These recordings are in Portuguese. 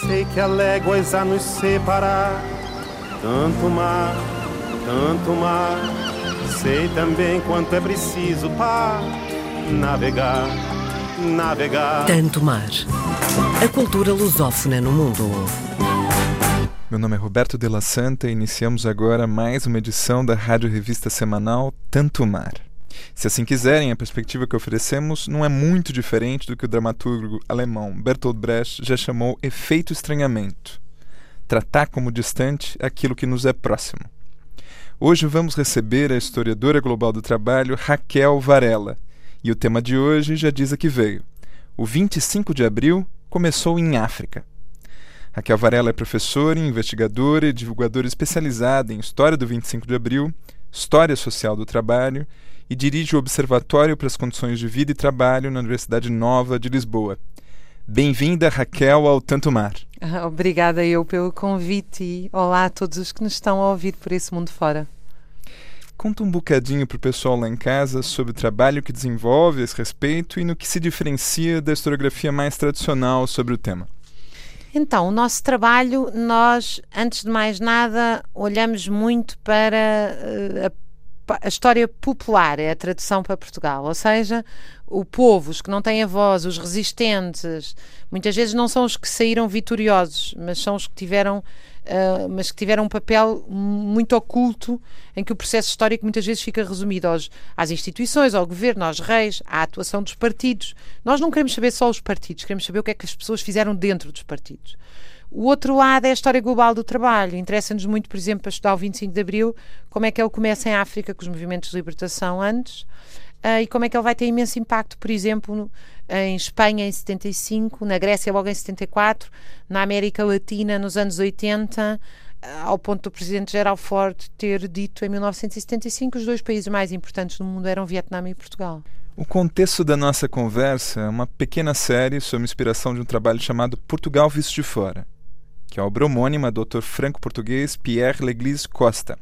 Sei que há léguas a nos separar, tanto mar, tanto mar. Sei também quanto é preciso para navegar, navegar. Tanto mar. A cultura lusófona no mundo. Meu nome é Roberto de la Santa e iniciamos agora mais uma edição da rádio revista semanal Tanto Mar. Se assim quiserem, a perspectiva que oferecemos não é muito diferente do que o dramaturgo alemão Bertolt Brecht já chamou efeito estranhamento tratar como distante aquilo que nos é próximo. Hoje vamos receber a historiadora global do trabalho Raquel Varela, e o tema de hoje já diz a que veio. O 25 de abril começou em África. Raquel Varela é professora, investigadora e divulgadora especializada em História do 25 de Abril, História Social do Trabalho e dirige o Observatório para as Condições de Vida e Trabalho na Universidade Nova de Lisboa. Bem-vinda, Raquel, ao Tanto Mar. Obrigada eu pelo convite e olá a todos os que nos estão a ouvir por esse mundo fora. Conta um bocadinho para o pessoal lá em casa sobre o trabalho que desenvolve a esse respeito e no que se diferencia da historiografia mais tradicional sobre o tema. Então, o nosso trabalho, nós, antes de mais nada, olhamos muito para uh, a a história popular é a tradução para Portugal, ou seja, o povo, os que não têm a voz, os resistentes, muitas vezes não são os que saíram vitoriosos, mas são os que tiveram, uh, mas que tiveram um papel muito oculto em que o processo histórico muitas vezes fica resumido aos, às instituições, ao governo, aos reis, à atuação dos partidos. Nós não queremos saber só os partidos, queremos saber o que é que as pessoas fizeram dentro dos partidos. O outro lado é a história global do trabalho. Interessa-nos muito, por exemplo, para estudar o 25 de Abril, como é que ele começa em África com os movimentos de libertação antes uh, e como é que ele vai ter imenso impacto, por exemplo, em Espanha em 75, na Grécia logo em 74, na América Latina nos anos 80, uh, ao ponto do presidente Gerald Ford ter dito em 1975 que os dois países mais importantes do mundo eram Vietnã e Portugal. O contexto da nossa conversa é uma pequena série sob inspiração de um trabalho chamado Portugal Visto de Fora que é a obra homônima do autor franco-português Pierre Leglise Costa.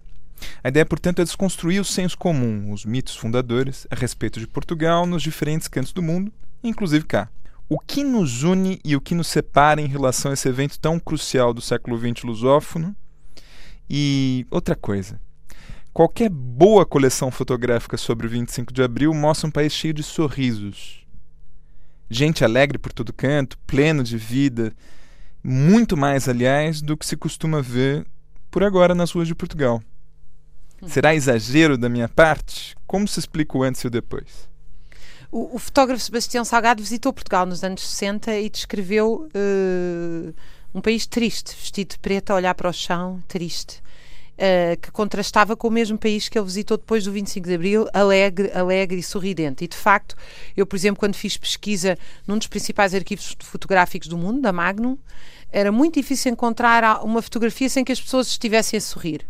A ideia, portanto, é desconstruir o senso comum, os mitos fundadores a respeito de Portugal nos diferentes cantos do mundo, inclusive cá. O que nos une e o que nos separa em relação a esse evento tão crucial do século XX lusófono? E outra coisa. Qualquer boa coleção fotográfica sobre o 25 de abril mostra um país cheio de sorrisos. Gente alegre por todo canto, pleno de vida, muito mais, aliás, do que se costuma ver por agora nas ruas de Portugal. Hum. Será exagero da minha parte? Como se explica o antes e o depois? O, o fotógrafo Sebastião Salgado visitou Portugal nos anos 60 e descreveu uh, um país triste, vestido de preto, a olhar para o chão, triste. Uh, que contrastava com o mesmo país que ele visitou depois do 25 de Abril, alegre, alegre e sorridente. E de facto, eu, por exemplo, quando fiz pesquisa num dos principais arquivos fotográficos do mundo, da Magnum, era muito difícil encontrar uma fotografia sem que as pessoas estivessem a sorrir.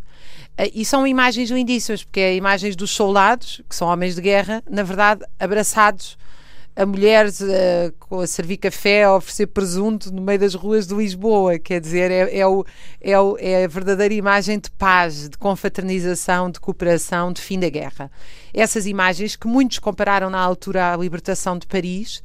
Uh, e são imagens lindíssimas, porque é imagens dos soldados, que são homens de guerra, na verdade, abraçados a mulheres uh, a servir café, a oferecer presunto no meio das ruas de Lisboa. Quer dizer, é, é, o, é, o, é a verdadeira imagem de paz, de confraternização, de cooperação, de fim da guerra. Essas imagens que muitos compararam na altura à libertação de Paris.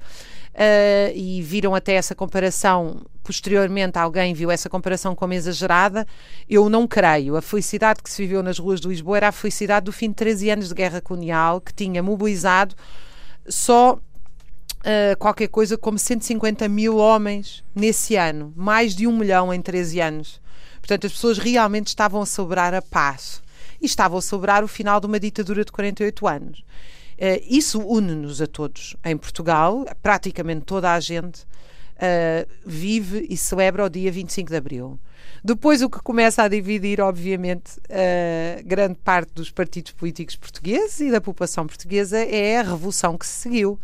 Uh, e viram até essa comparação, posteriormente alguém viu essa comparação como exagerada, eu não creio. A felicidade que se viveu nas ruas de Lisboa era a felicidade do fim de 13 anos de guerra colonial, que tinha mobilizado só Uh, qualquer coisa como 150 mil homens nesse ano, mais de um milhão em 13 anos. Portanto, as pessoas realmente estavam a celebrar a paz e estavam a celebrar o final de uma ditadura de 48 anos. Uh, isso une-nos a todos. Em Portugal, praticamente toda a gente uh, vive e celebra o dia 25 de Abril. Depois, o que começa a dividir, obviamente, uh, grande parte dos partidos políticos portugueses e da população portuguesa é a revolução que se seguiu.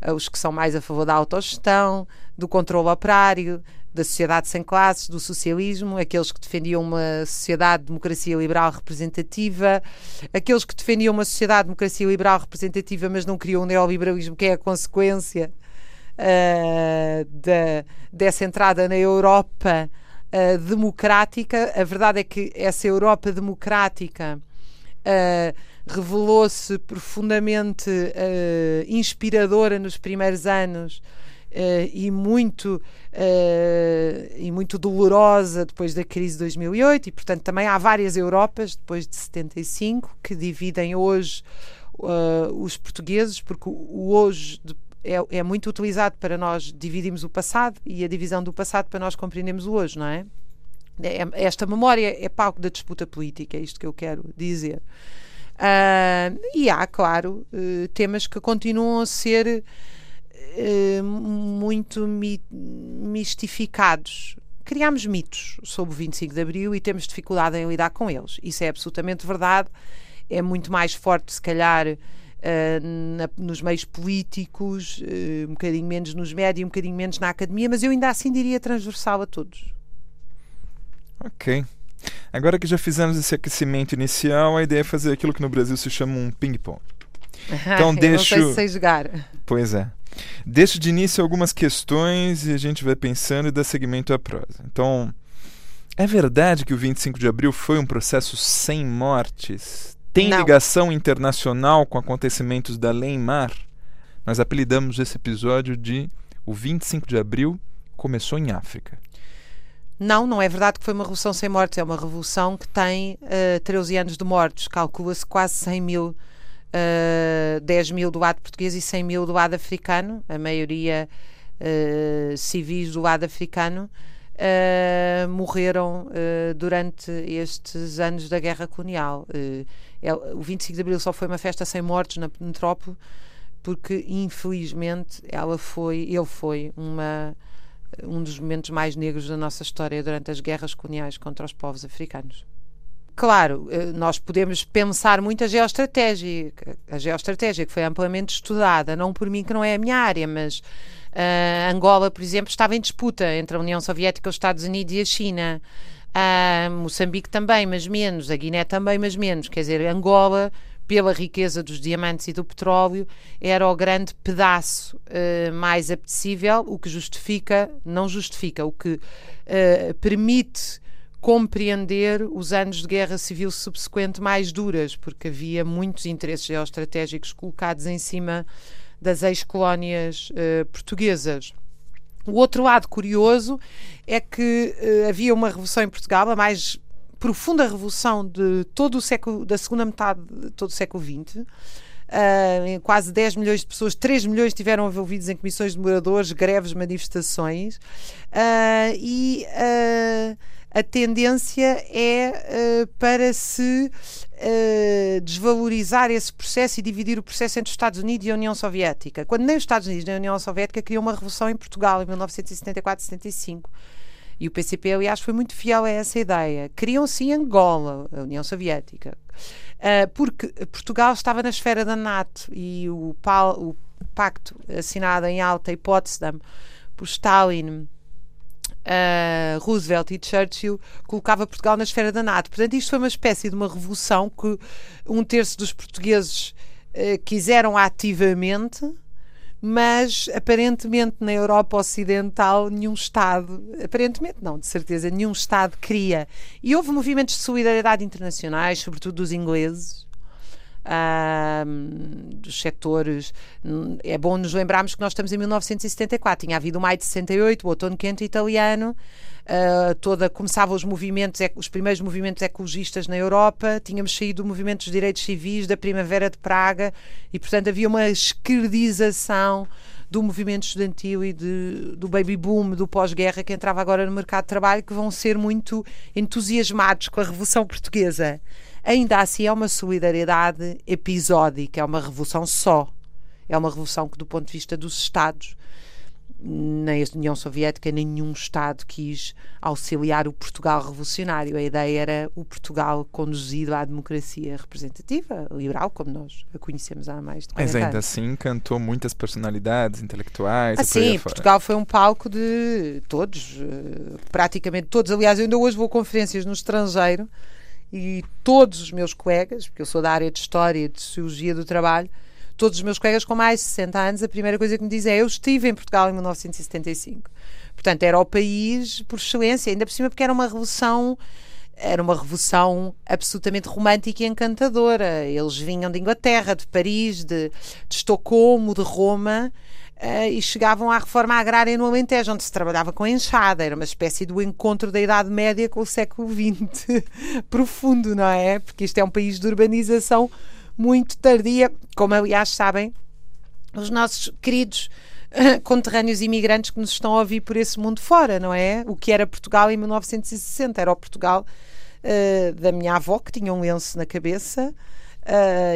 Eh, os que são mais a favor da autogestão, do controle operário, da sociedade sem classes, do socialismo, aqueles que defendiam uma sociedade de democracia liberal representativa, aqueles que defendiam uma sociedade de democracia liberal representativa, mas não queriam o neoliberalismo, que é a consequência uh, da, dessa entrada na Europa uh, democrática. A verdade é que essa Europa democrática. Uh, revelou-se profundamente uh, inspiradora nos primeiros anos e muito e muito dolorosa depois da crise de 2008 e portanto também há várias Europas depois de 75 que dividem hoje os portugueses porque o, hoje é, é, muito utilizado para nós dividirmos o passado e a divisão do passado para nós compreendermos o hoje, não é? É esta memória é palco da disputa política, é isto que eu quero dizer. Uh, e há, claro, uh, temas que continuam a ser uh, muito mi mistificados. Criámos mitos sobre o 25 de Abril e temos dificuldade em lidar com eles. Isso é absolutamente verdade. É muito mais forte, se calhar, na, nos meios políticos, um bocadinho menos nos médios, um bocadinho menos na academia, mas eu ainda assim diria transversal a todos. Ok. Agora que já fizemos esse aquecimento inicial, a ideia é fazer aquilo que no Brasil se chama um ping-pong. Então deixo. Não sei se jogar. Pois é. Deixo de início algumas questões e a gente vai pensando e dá seguimento à prosa. Então, é verdade que o 25 de abril foi um processo sem mortes? Tem Não. ligação internacional com acontecimentos da Lei Mar? Nós apelidamos esse episódio de O 25 de abril começou em África. Não, não é verdade que foi uma revolução sem mortes, é uma revolução que tem uh, 13 anos de mortes, calcula-se quase 100 mil, uh, eh, 10 mil do lado português e 100 mil do lado africano, a maioria uh, civis do lado africano, uh, morreram durante estes anos da guerra colonial. É, o 25 de Abril só foi uma festa sem mortes na metrópole, porque infelizmente ela foi, ele foi uma um dos momentos mais negros da nossa história durante as guerras coloniais contra os povos africanos. Claro, eh, nós podemos pensar muito a geoestratégia, a geoestratégia que foi amplamente estudada, não por mim que não é a minha área, mas uh, Angola, por exemplo, estava em disputa entre a União Soviética, os Estados Unidos e a China. Uh, Moçambique também, mas menos. A Guiné também, mas menos. Quer dizer, Angola pela riqueza dos diamantes e do petróleo, era o grande pedaço uh, mais apetecível, o que justifica, não justifica, o que uh, permite compreender os anos de guerra civil subsequente mais duras, porque havia muitos interesses geoestratégicos colocados em cima das ex-colónias uh, portuguesas. O outro lado curioso é que havia uma revolução em Portugal, a mais profunda revolução de todo o século, da segunda metade de todo o século XX. Uh, quase 10 milhões de pessoas, 3 milhões estiveram envolvidos em comissões de moradores, greves, manifestações. Uh, e uh, a tendência é para se desvalorizar esse processo e dividir o processo entre os Estados Unidos e a União Soviética. Quando nem os Estados Unidos nem a União Soviética criou uma revolução em Portugal em 1974-75 e o PCP, aliás, foi muito fiel a essa ideia. Queriam sim Angola, a União Soviética, uh, porque Portugal estava na esfera da NATO e o, o pacto assinado em alta em Potsdam por Stalin. Uh, Roosevelt e Churchill colocava Portugal na esfera da NATO. Portanto, isto foi uma espécie de uma revolução que um terço dos portugueses uh, quiseram ativamente mas aparentemente na Europa Ocidental nenhum Estado, aparentemente não, de certeza, nenhum Estado queria. E houve movimentos de solidariedade internacionais, sobretudo dos ingleses, dos setores. É bom nos lembrarmos que nós estamos em 1974, tinha havido o maio de 68, o outono quente italiano. Uh, toda começavam os movimentos, os primeiros movimentos ecologistas na Europa, tínhamos saído do movimento dos direitos civis, da Primavera de Praga, e portanto havia uma esquerdização do movimento estudantil e de, do baby boom do pós-guerra que entrava agora no mercado de trabalho, que vão ser muito entusiasmados com a Revolução Portuguesa. Ainda assim, é uma solidariedade episódica, é uma revolução só. É uma revolução que, do ponto de vista dos Estados, nem a União Soviética, nenhum Estado quis auxiliar o Portugal revolucionário. A ideia era o Portugal conduzido à democracia representativa, liberal, como nós a conhecemos há mais de 40 Mas ainda assim encantou muitas personalidades intelectuais. Ah, sim, Portugal foi um palco de todos, eh, praticamente todos. Aliás, eu ainda hoje vou a conferências no estrangeiro e todos os meus colegas, porque eu sou da área de História e de Sociologia do Trabalho, todos os meus colegas com mais de 60 anos, a primeira coisa que me dizem é eu estive em Portugal em 1975. Portanto, era o país por excelência, ainda por cima porque era uma revolução era uma revolução absolutamente romântica e encantadora. Eles vinham de Inglaterra, de Paris, de, de Estocolmo, de Roma, Uh, e chegavam à reforma agrária no Alentejo, onde se trabalhava com enxada, era uma espécie do encontro da Idade Média com o século XX profundo, não é? Porque isto é um país de urbanização muito tardia, como aliás sabem os nossos queridos uh, conterrâneos imigrantes que nos estão a ouvir por esse mundo fora, não é? O que era Portugal em 1960, era o Portugal uh, da minha avó, que tinha um lenço na cabeça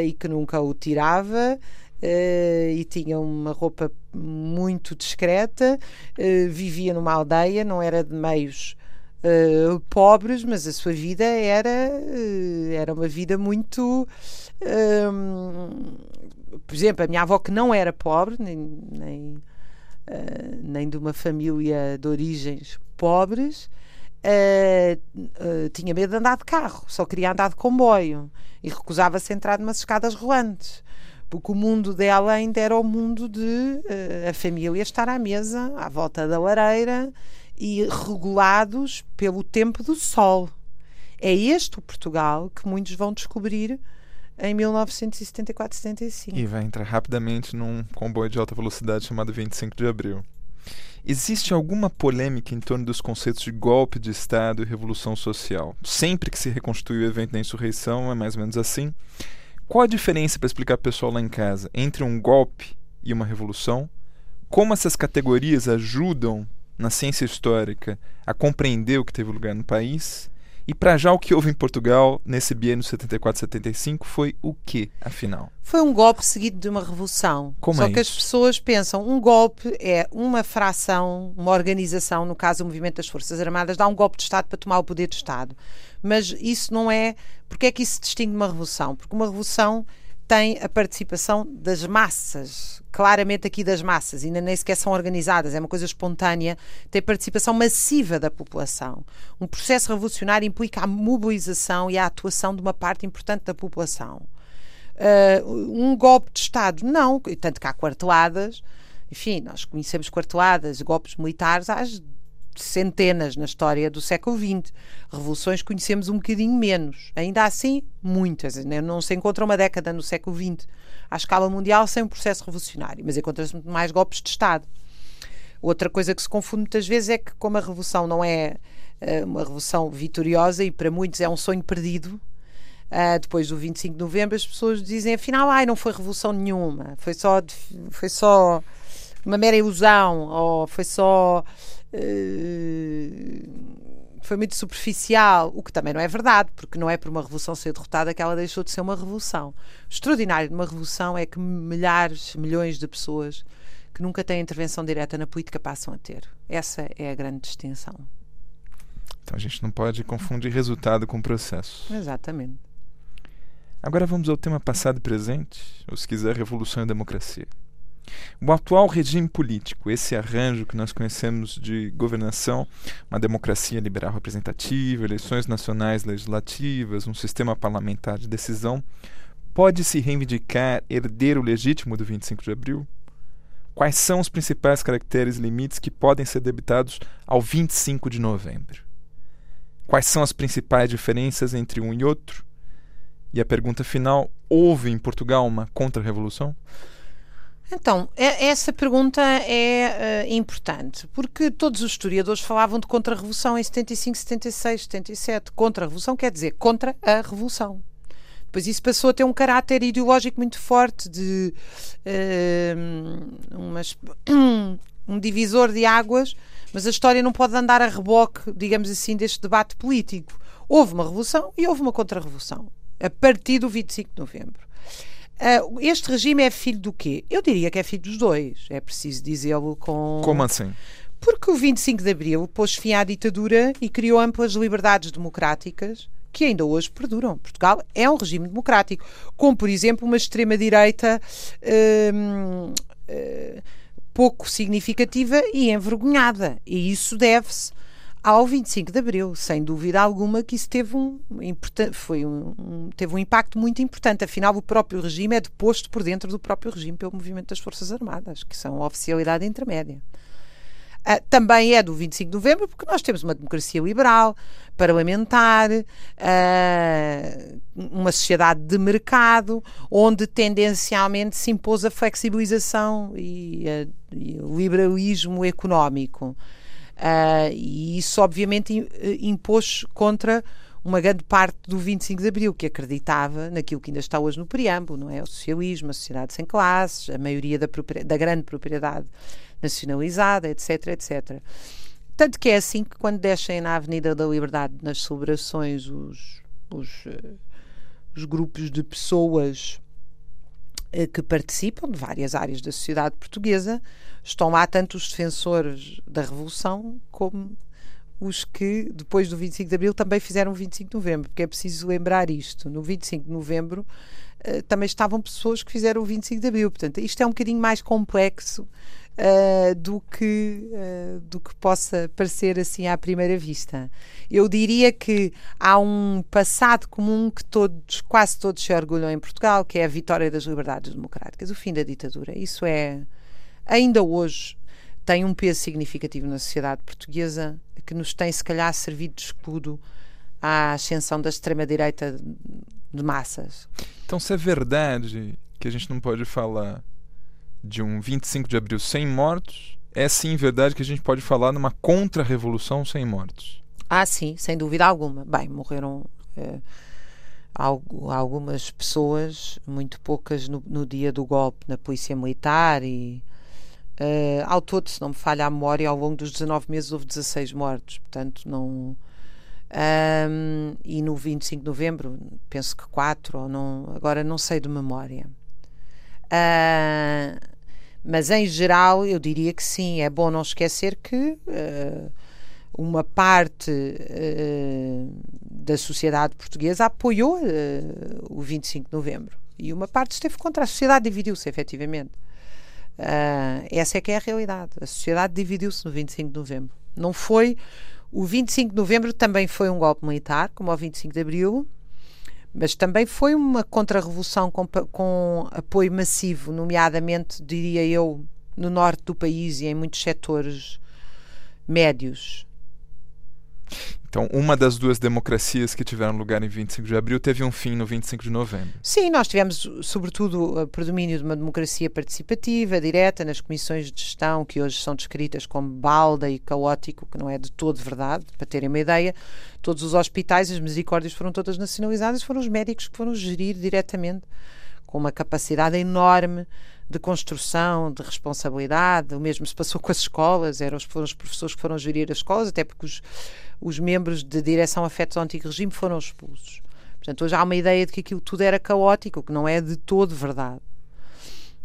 e que nunca o tirava. Uh, e tinha uma roupa muito discreta, uh, vivia numa aldeia, não era de meios uh, pobres, mas a sua vida era, era uma vida muito. por exemplo, a minha avó, que não era pobre, nem, nem, nem de uma família de origens pobres. tinha medo de andar de carro, só queria andar de comboio e recusava-se a entrar numas escadas rolantes porque o mundo dela ainda era o mundo de uh, a família estar à mesa, à volta da lareira e regulados pelo tempo do sol. É este o Portugal que muitos vão descobrir em 1974-75. E vai entrar rapidamente num comboio de alta velocidade chamado 25 de abril. Existe alguma polêmica em torno dos conceitos de golpe de Estado e revolução social? Sempre que se reconstitui o evento da insurreição, é mais ou menos assim. Qual a diferença, para explicar para o pessoal lá em casa, entre um golpe e uma revolução? Como essas categorias ajudam na ciência histórica a compreender o que teve lugar no país? E para já o que houve em Portugal nesse biênio 74-75 foi o que, afinal? Foi um golpe seguido de uma revolução. Como Só é que isso? as pessoas pensam, um golpe é uma fração, uma organização, no caso o movimento das Forças Armadas, dá um golpe de Estado para tomar o poder de Estado. Mas isso não é. Porque é que isso se distingue de uma revolução? Porque uma revolução tem a participação das massas, claramente aqui das massas, ainda nem sequer são organizadas, é uma coisa espontânea, tem participação massiva da população. Um processo revolucionário implica a mobilização e a atuação de uma parte importante da população. Uh, um golpe de Estado, não, tanto que há quarteladas, enfim, nós conhecemos quarteladas, golpes militares, há centenas na história do século XX. Revoluções conhecemos um bocadinho menos. Ainda assim, muitas. Não se encontra uma década no século XX à escala mundial sem um processo revolucionário, mas encontra-se muito mais golpes de Estado. Outra coisa que se confunde muitas vezes é que, como a revolução não é uh, uma revolução vitoriosa e para muitos é um sonho perdido, uh, depois do 25 de novembro, as pessoas dizem afinal, ai, não foi revolução nenhuma, foi só, foi só uma mera ilusão, ou foi só eh, foi muito superficial, o que também não é verdade, porque não é por uma revolução ser derrotada que ela deixou de ser uma revolução. O extraordinário de uma revolução é que milhares, milhões de pessoas que nunca têm intervenção direta na política passam a ter. Essa é a grande distinção. Então a gente não pode confundir resultado com processo. Exatamente. Agora vamos ao tema passado e presente, ou se quiser, revolução e democracia. O atual regime político, esse arranjo que nós conhecemos de governação, uma democracia liberal representativa, eleições nacionais legislativas, um sistema parlamentar de decisão, pode se reivindicar herdeiro legítimo do 25 de abril? Quais são os principais caracteres e limites que podem ser debitados ao 25 de novembro? Quais são as principais diferenças entre um e outro? E a pergunta final: houve em Portugal uma contra-revolução? Então, é, essa pergunta é uh, importante, porque todos os historiadores falavam de contra-revolução em 75, 76, 77. Contra-revolução quer dizer contra a revolução. Depois isso passou a ter um caráter ideológico muito forte de uh, umas, um divisor de águas, mas a história não pode andar a reboque, digamos assim, deste debate político. Houve uma revolução e houve uma contra-revolução, a partir do 25 de novembro. Uh, este regime é filho do quê? Eu diria que é filho dos dois. É preciso dizê-lo com. Como assim? Porque o 25 de Abril pôs fim à ditadura e criou amplas liberdades democráticas que ainda hoje perduram. Portugal é um regime democrático, como por exemplo uma extrema-direita uh, uh, pouco significativa e envergonhada. E isso deve-se ao 25 de Abril, sem dúvida alguma que isso teve um, foi um, um, teve um impacto muito importante. Afinal, o próprio regime é deposto por dentro do próprio regime pelo movimento das Forças Armadas, que são a oficialidade intermédia. Uh, também é do 25 de novembro, porque nós temos uma democracia liberal, parlamentar, uh, uma sociedade de mercado, onde tendencialmente se impôs a flexibilização e, e o liberalismo económico. Uh, e isso, obviamente, impôs contra uma grande parte do 25 de Abril, que acreditava naquilo que ainda está hoje no preâmbulo, não é? O socialismo, a sociedade sem classes, a maioria da, da grande propriedade nacionalizada, etc, etc. Tanto que é assim que quando descem na Avenida da Liberdade nas celebrações os, os, uh, os grupos de pessoas que participam de várias áreas da sociedade portuguesa, estão lá tanto os defensores da Revolução como os que, depois do 25 de Abril, também fizeram o 25 de Novembro, porque é preciso lembrar isto. No 25 de Novembro uh, também estavam pessoas que fizeram o 25 de Abril, portanto, isto é um bocadinho mais complexo uh, do, que, uh, do que possa parecer assim à primeira vista. Eu diria que há um passado comum que todos, quase todos se orgulham em Portugal, que é a vitória das liberdades democráticas, o fim da ditadura. Isso é, ainda hoje, tem um peso significativo na sociedade portuguesa que nos tem, se calhar, servido de escudo à ascensão da extrema-direita de massas. Então, se é verdade que a gente não pode falar de um 25 de abril sem mortos, é sim verdade que a gente pode falar numa contra-revolução sem mortos. Ah, sim, sem dúvida alguma. Bem, morreram eh, algumas pessoas, muito poucas no, no, dia do golpe na Polícia Militar e eh, ao todo, se não me falha a memória, ao longo dos 19 meses houve 16 mortos, portanto não... Um, e no 25 de novembro, penso que 4 ou não, agora não sei de memória. Uh, mas em geral, eu diria que sim, é bom não esquecer que uh, uma parte uh, da sociedade portuguesa apoiou uh, o 25 de novembro e uma parte esteve contra. A sociedade dividiu-se, efetivamente. essa é que é a realidade. A sociedade dividiu-se no 25 de novembro. Não foi. O 25 de novembro também foi um golpe militar, como o 25 de abril, mas também foi uma contra-revolução com, com apoio massivo, nomeadamente, diria eu, no norte do país e em muitos setores médios. Então, uma das duas democracias que tiveram lugar em 25 de abril teve um fim no 25 de novembro. Sim, nós tivemos, sobretudo, o predomínio de uma democracia participativa, direta, nas comissões de gestão, que hoje são descritas como balda e caótico, que não é de todo verdade, para terem uma ideia. Todos os hospitais, as misericórdias foram todas nacionalizadas, foram os médicos que foram gerir diretamente, com uma capacidade enorme de construção, de responsabilidade. O mesmo se passou com as escolas, eram os, foram os professores que foram gerir as escolas, até porque os, os membros de direção afetos ao antigo regime foram expulsos. Portanto, hoje há uma ideia de que aquilo tudo era caótico, que não é de todo verdade.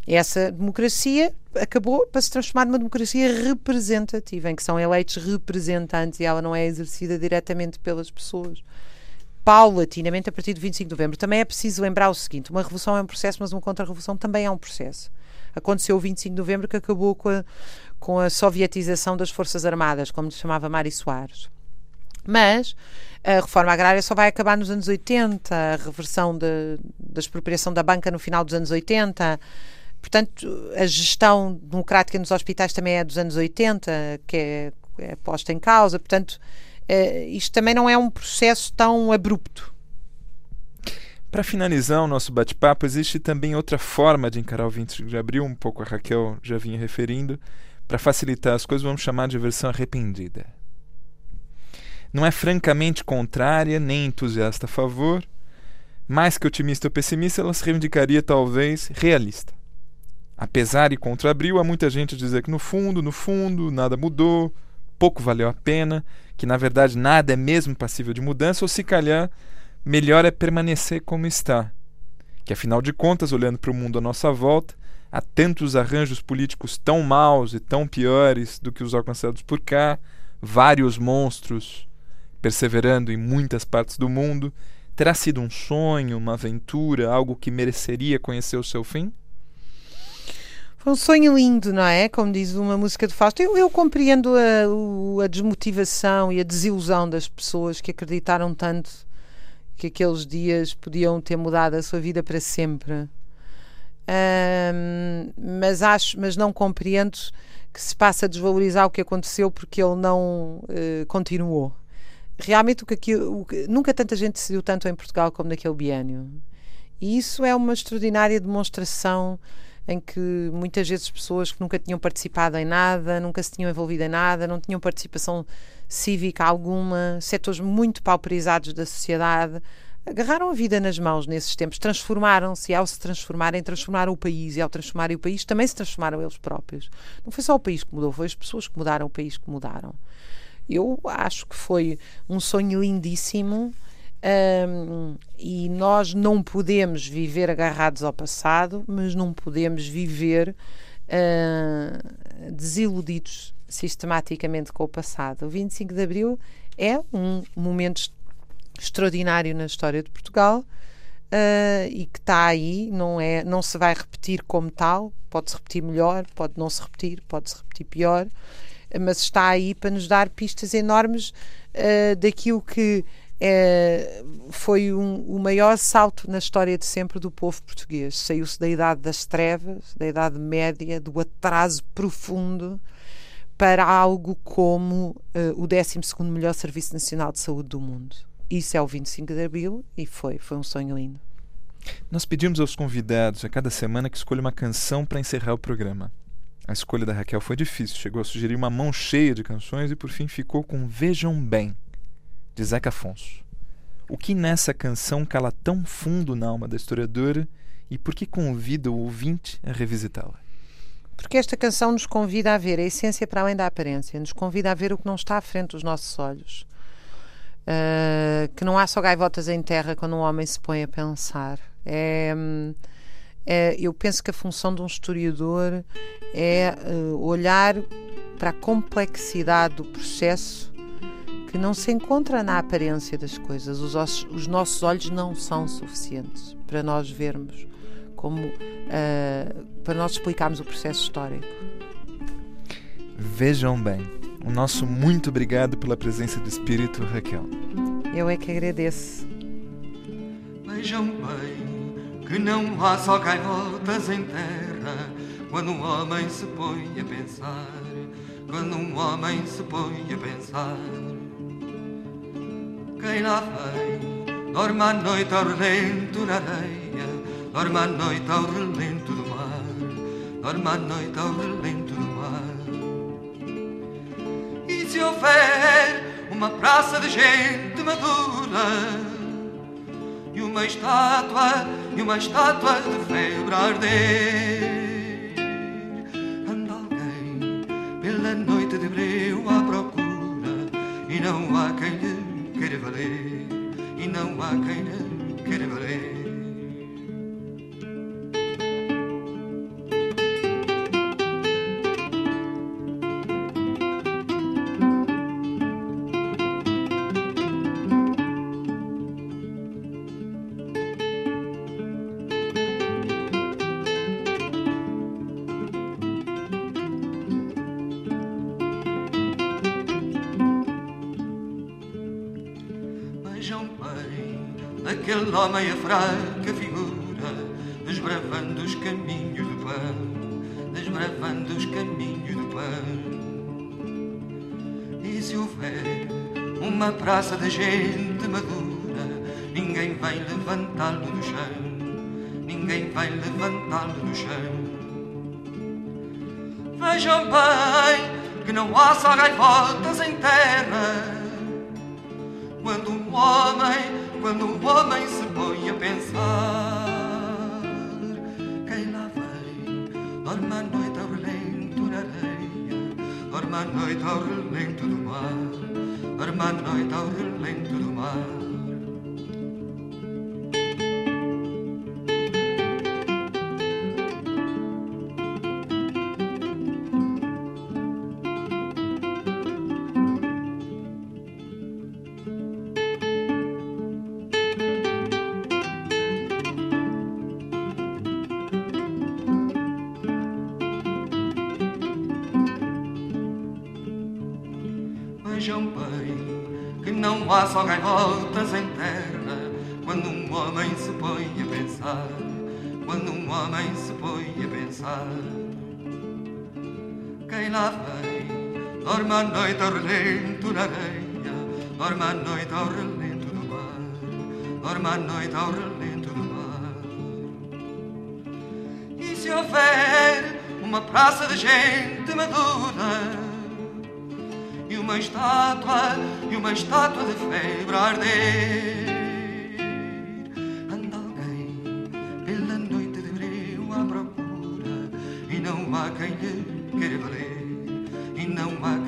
Essa democracia acabou para se transformar numa democracia representativa, em que são eleitos representantes e ela não é exercida diretamente pelas pessoas paulatinamente a partir do 25 de novembro. Também é preciso lembrar o seguinte: uma revolução é um processo, mas uma contra-revolução também é um processo. Aconteceu o 25 de novembro que acabou com a, com a sovietização das Forças Armadas, como chamava Mário Soares. Mas a reforma agrária só vai acabar nos anos 80, a reversão de, da expropriação da banca no final dos anos 80. Portanto, a gestão democrática nos hospitais também é dos anos 80, que é, é posta em causa. Portanto, uh, isto também não é um processo tão abrupto. Para finalizar o nosso bate-papo, existe também outra forma de encarar o 25 de abril, um pouco a Raquel já vinha referindo. Para facilitar as coisas, vamos chamar de versão arrependida. Não é francamente contrária, nem entusiasta a favor, mais que otimista ou pessimista, ela se reivindicaria talvez realista. Apesar e contra abril, há muita gente a dizer que no fundo, no fundo, nada mudou, pouco valeu a pena, que na verdade nada é mesmo passível de mudança, ou se calhar melhor é permanecer como está. Que afinal de contas, olhando para o mundo à nossa volta, há tantos arranjos políticos tão maus e tão piores do que os alcançados por cá, vários monstros perseverando em muitas partes do mundo, terá sido um sonho, uma aventura, algo que mereceria conhecer o seu fim? Foi um sonho lindo, não é? Como diz uma música de Fausto. Eu, eu compreendo a, a, desmotivação e a desilusão das pessoas que acreditaram tanto que aqueles dias podiam ter mudado a sua vida para sempre. Um, mas acho, mas não compreendo que se passa a desvalorizar o que aconteceu porque ele não uh, continuou. Realmente o que, o que, nunca tanta gente decidiu tanto em Portugal como naquele biênio. E isso é uma extraordinária demonstração em que muitas vezes pessoas que nunca tinham participado em nada, nunca se tinham envolvido em nada, não tinham participação cívica alguma, setores muito pauperizados da sociedade, agarraram a vida nas mãos nesses tempos, transformaram-se e ao se transformarem, transformaram o país e ao transformarem o país também se transformaram eles próprios. Não foi só o país que mudou, foi as pessoas que mudaram o país que mudaram. Eu acho que foi um sonho lindíssimo um, e nós não podemos viver agarrados ao passado, mas não podemos viver uh, desiludidos sistematicamente com o passado. O 25 de Abril é um momento extraordinário na história de Portugal. Uh, e que está aí, não, é, não se vai repetir como tal, pode-se repetir melhor, pode não se repetir, pode-se repetir pior, mas está aí para nos dar pistas enormes uh, daquilo que é, foi um, o maior salto na história de sempre do povo português. Saiu-se da idade das trevas, da idade média, do atraso profundo, para algo como uh, o 12 melhor Serviço Nacional de Saúde do mundo. Isso é o 25 de Abril e foi, foi um sonho lindo. Nós pedimos aos convidados a cada semana que escolha uma canção para encerrar o programa. A escolha da Raquel foi difícil, chegou a sugerir uma mão cheia de canções e por fim ficou com Vejam Bem, de Zeca Afonso. O que nessa canção cala tão fundo na alma da historiadora e por que convida o ouvinte a revisitá-la? Porque esta canção nos convida a ver a essência para além da aparência, nos convida a ver o que não está à frente dos nossos olhos. Uh, que não há só gaivotas em terra quando um homem se põe a pensar. É, é, eu penso que a função de um historiador é uh, olhar para a complexidade do processo que não se encontra na aparência das coisas. Os, ossos, os nossos olhos não são suficientes para nós vermos como uh, para nós explicarmos o processo histórico. Vejam bem, o nosso muito obrigado pela presença do Espírito, Raquel. Eu é que agradeço. Vejam bem que não há só gaivotas em terra quando um homem se põe a pensar. Quando um homem se põe a pensar quem lá vem Dorme à noite ao relento na areia Dorme à noite ao relento do mar Dorme à noite ao relento do mar. E se houver uma praça de gente madura E uma estátua, e uma estátua de febre a arder e não há a fraca figura, desbravando os caminhos do pão, desbravando os caminhos do pão. E se houver uma praça de gente madura, ninguém vai levantá-lo do chão, ninguém vai levantá-lo do chão. Vejam bem que não há só gaivotas em terra, quando um homem quando um homem se põe a pensar. Quem lá vem, dorme à noite ao relento na areia, dorme à noite ao relento do mar, dorme à noite ao relento do mar. Só gaivotas em terra quando um homem se põe a pensar. Quando um homem se põe a pensar. quem lá vem, dorme a noite ao relento na areia, dorme a noite ao relento do mar, dorme a noite ao relento do mar. E se houver uma praça de gente madura, uma estátua e uma estátua de febre a arder. Anda alguém pela noite de breu à procura e não há quem lhe queira valer e não há